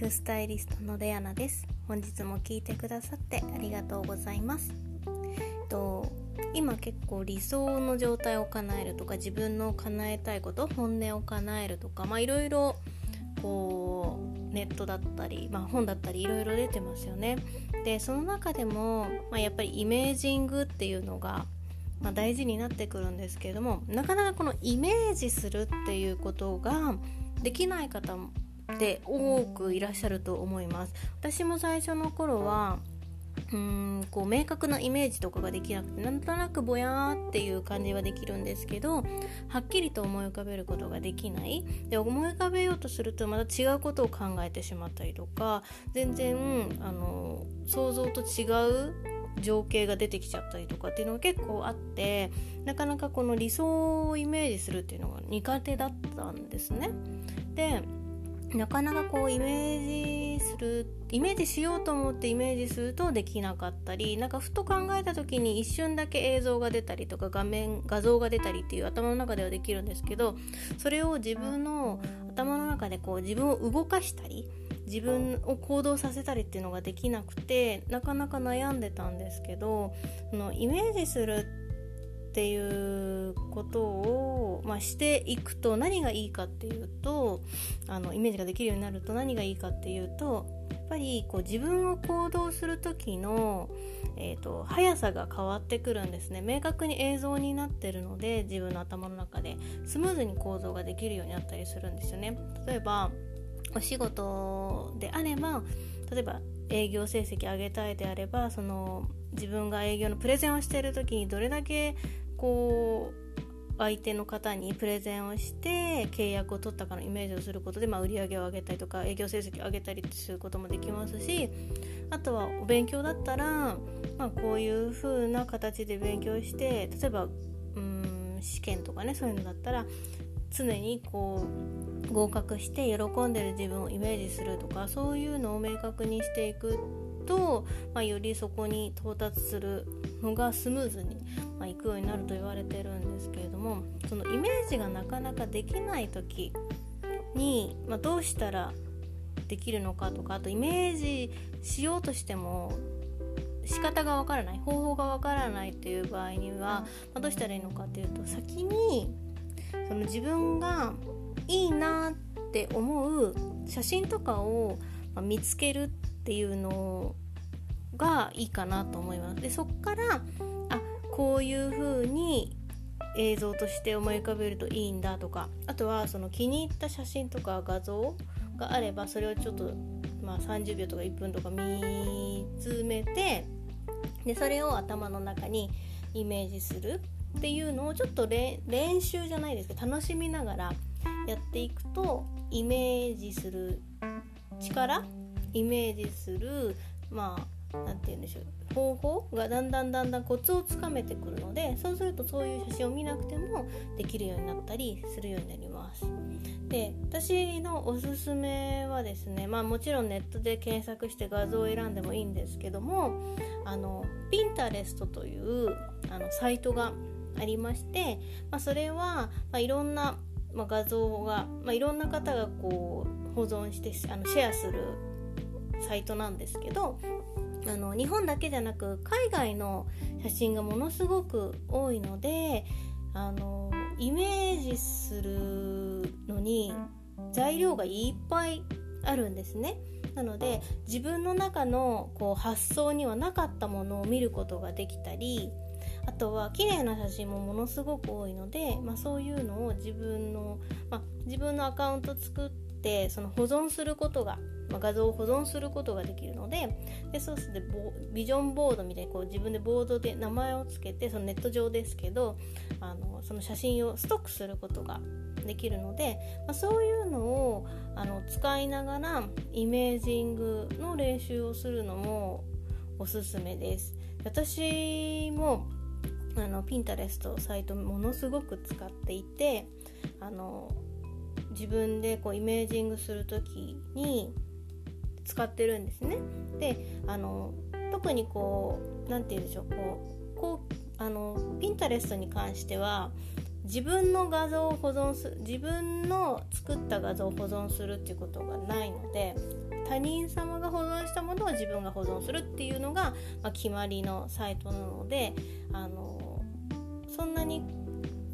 フスタイリストのレアナです。本日も聞いてくださってありがとうございます。と今結構理想の状態を叶えるとか自分の叶えたいこと本音を叶えるとかまあいろいろこうネットだったり、まあ、本だったりいろいろ出てますよね。でその中でも、まあ、やっぱりイメージングっていうのがまあ、大事になってくるんですけれどもなかなかこのイメージするっていうことができない方って多くいらっしゃると思います私も最初の頃はうんこう明確なイメージとかができなくてなんとなくぼやーっていう感じはできるんですけどはっきりと思い浮かべることができないで思い浮かべようとするとまた違うことを考えてしまったりとか全然あの想像と違う情景が出てきちゃったりとかっていうのが結構あってなかなかこの理想をイメージするっていうのが苦手だったんですね。でなかなかこうイメージするイメージしようと思ってイメージするとできなかったりなんかふと考えた時に一瞬だけ映像が出たりとか画面画像が出たりっていう頭の中ではできるんですけどそれを自分の頭の中でこう自分を動かしたり自分を行動させたりっていうのができなくてなかなか悩んでたんですけどそのイメージするっていうことを、まあ、していくと何がいいかっていうとあのイメージができるようになると何がいいかっていうとやっぱりこう自分を行動する時の、えーと、速さが変わってくるんですね。明確に映像になってるので自分の頭の中で。スムーズに行動ができるようになったりするんですよね。例えばお仕事であれば例えば営業成績上げたいであればその自分が営業のプレゼンをしている時にどれだけこう相手の方にプレゼンをして契約を取ったかのイメージをすることで、まあ、売り上げを上げたりとか営業成績を上げたりすることもできますしあとはお勉強だったら、まあ、こういう風な形で勉強して例えばうん試験とかねそういうのだったら常にこう合格して喜んでる自分をイメージするとかそういうのを明確にしていくと、まあ、よりそこに到達するのがスムーズに、まあ、いくようになると言われてるんですけれどもそのイメージがなかなかできない時に、まあ、どうしたらできるのかとかあとイメージしようとしても仕方がわからない方法がわからないっていう場合には、ま、どうしたらいいのかっていうと先にその自分がいいなって思う写真とかを見つけるっっていうのがいいかなと思います。でそっからあこういう風に映像として思い浮かべるといいんだとかあとはその気に入った写真とか画像があればそれをちょっと、まあ、30秒とか1分とか見つめてでそれを頭の中にイメージするっていうのをちょっと練習じゃないですけど楽しみながらやっていくとイメージする力イメージするまあ何て言うんでしょう。方法がだんだんだんだんコツをつかめてくるのでそうするとそういう写真を見なくてもできるようになったりするようになります。で私のおすすめはですねまあもちろんネットで検索して画像を選んでもいいんですけどもあのピンタレストというあのサイトがありまして、まあ、それは、まあ、いろんな、まあ、画像が、まあ、いろんな方がこう保存してあのシェアするサイトなんですけどあの日本だけじゃなく海外の写真がものすごく多いのであのイメージするのに材料がいっぱいあるんですね。なので自分の中のこう発想にはなかったものを見ることができたりあとは綺麗な写真もものすごく多いので、まあ、そういうのを自分の、まあ、自分のアカウント作ってその保存することがまあ、画像を保存することができるのででそうするとビジョンボードみたいにこう自分でボードで名前を付けてそのネット上ですけどあのその写真をストックすることができるので、まあ、そういうのをあの使いながらイメージングの練習をするのもおすすめです。私もあのピンタレストサイトものすごく使っていてあの自分でこうイメージングする時に使ってるんですね。であの特にこう何て言うんでしょうこうこうあのピンタレストに関しては自分の画像を保存する自分の作った画像を保存するっていうことがないので他人様が保存したものを自分が保存するっていうのが、まあ、決まりのサイトなのであのそんなに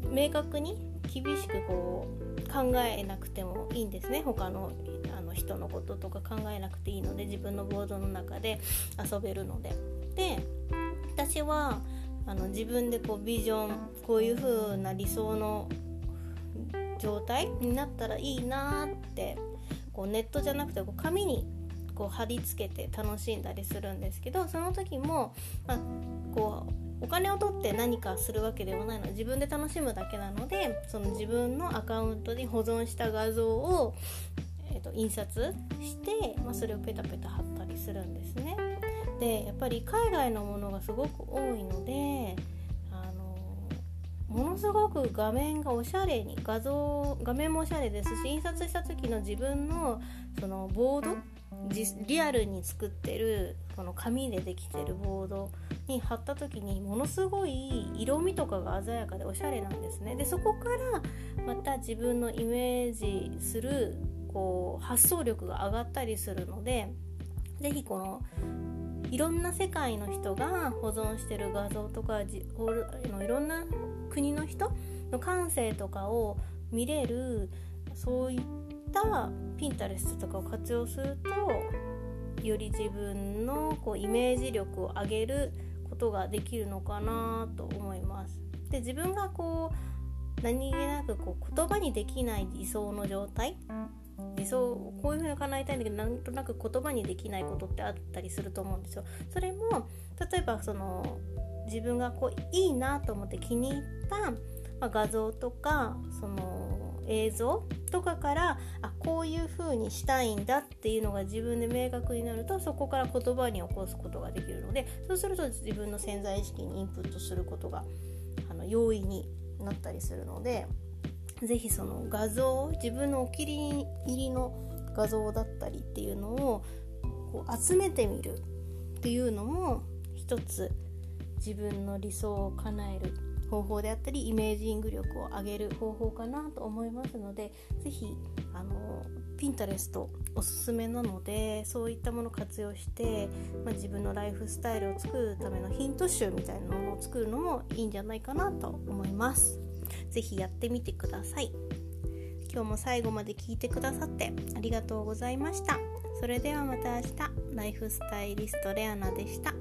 明確に厳しくこう考えなくてもいいんですね他の人のこととか考えなくていいので自分のボードの中で遊べるので。で私はあの自分でこうビジョンこういう風な理想の状態になったらいいなってこうネットじゃなくてこう紙にこう貼り付けて楽しんだりするんですけどその時も、まあ、こうお金を取って何かするわけではないので自分で楽しむだけなのでその自分のアカウントに保存した画像を、えーと、印刷して、まあ、それをペタペタ貼ったりするんですね。でやっぱり海外のものがすごく多いのであのものすごく画面がおしゃれに画像画面もおしゃれですし印刷した時の自分のそのボードリアルに作ってるこの紙でできてるボードに貼った時にものすごい色味とかが鮮やかでおしゃれなんですねでそこからまた自分のイメージするこう発想力が上がったりするので是非このいろんな世界の人が保存してる画像とかいろんな国の人の感性とかを見れるそういったピンタレストとかを活用するとより自分のこうイメージ力を上げることができるのかなと思います。で自分がこう何気なくこう言葉にできない理想の状態理想こういうふうに叶えたいんだけどなんとなく言葉にできないことってあったりすると思うんですよ。それも例えばその自分がこういいなと思って気に入った、まあ、画像とかその映像とかからあこういう風にしたいんだっていうのが自分で明確になるとそこから言葉に起こすことができるのでそうすると自分の潜在意識にインプットすることがあの容易になったりするので是非その画像自分のお気に入りの画像だったりっていうのをこう集めてみるっていうのも一つ自分の理想を叶える方法であったりイメージング力を上げる方法かなと思いますので是非あのピンタレストおすすめなのでそういったものを活用して、まあ、自分のライフスタイルを作るためのヒント集みたいなものを作るのもいいんじゃないかなと思います。ぜひやってみてください。今日も最後まで聞いてくださってありがとうございました。それではまた明日、ライフスタイリストレアナでした。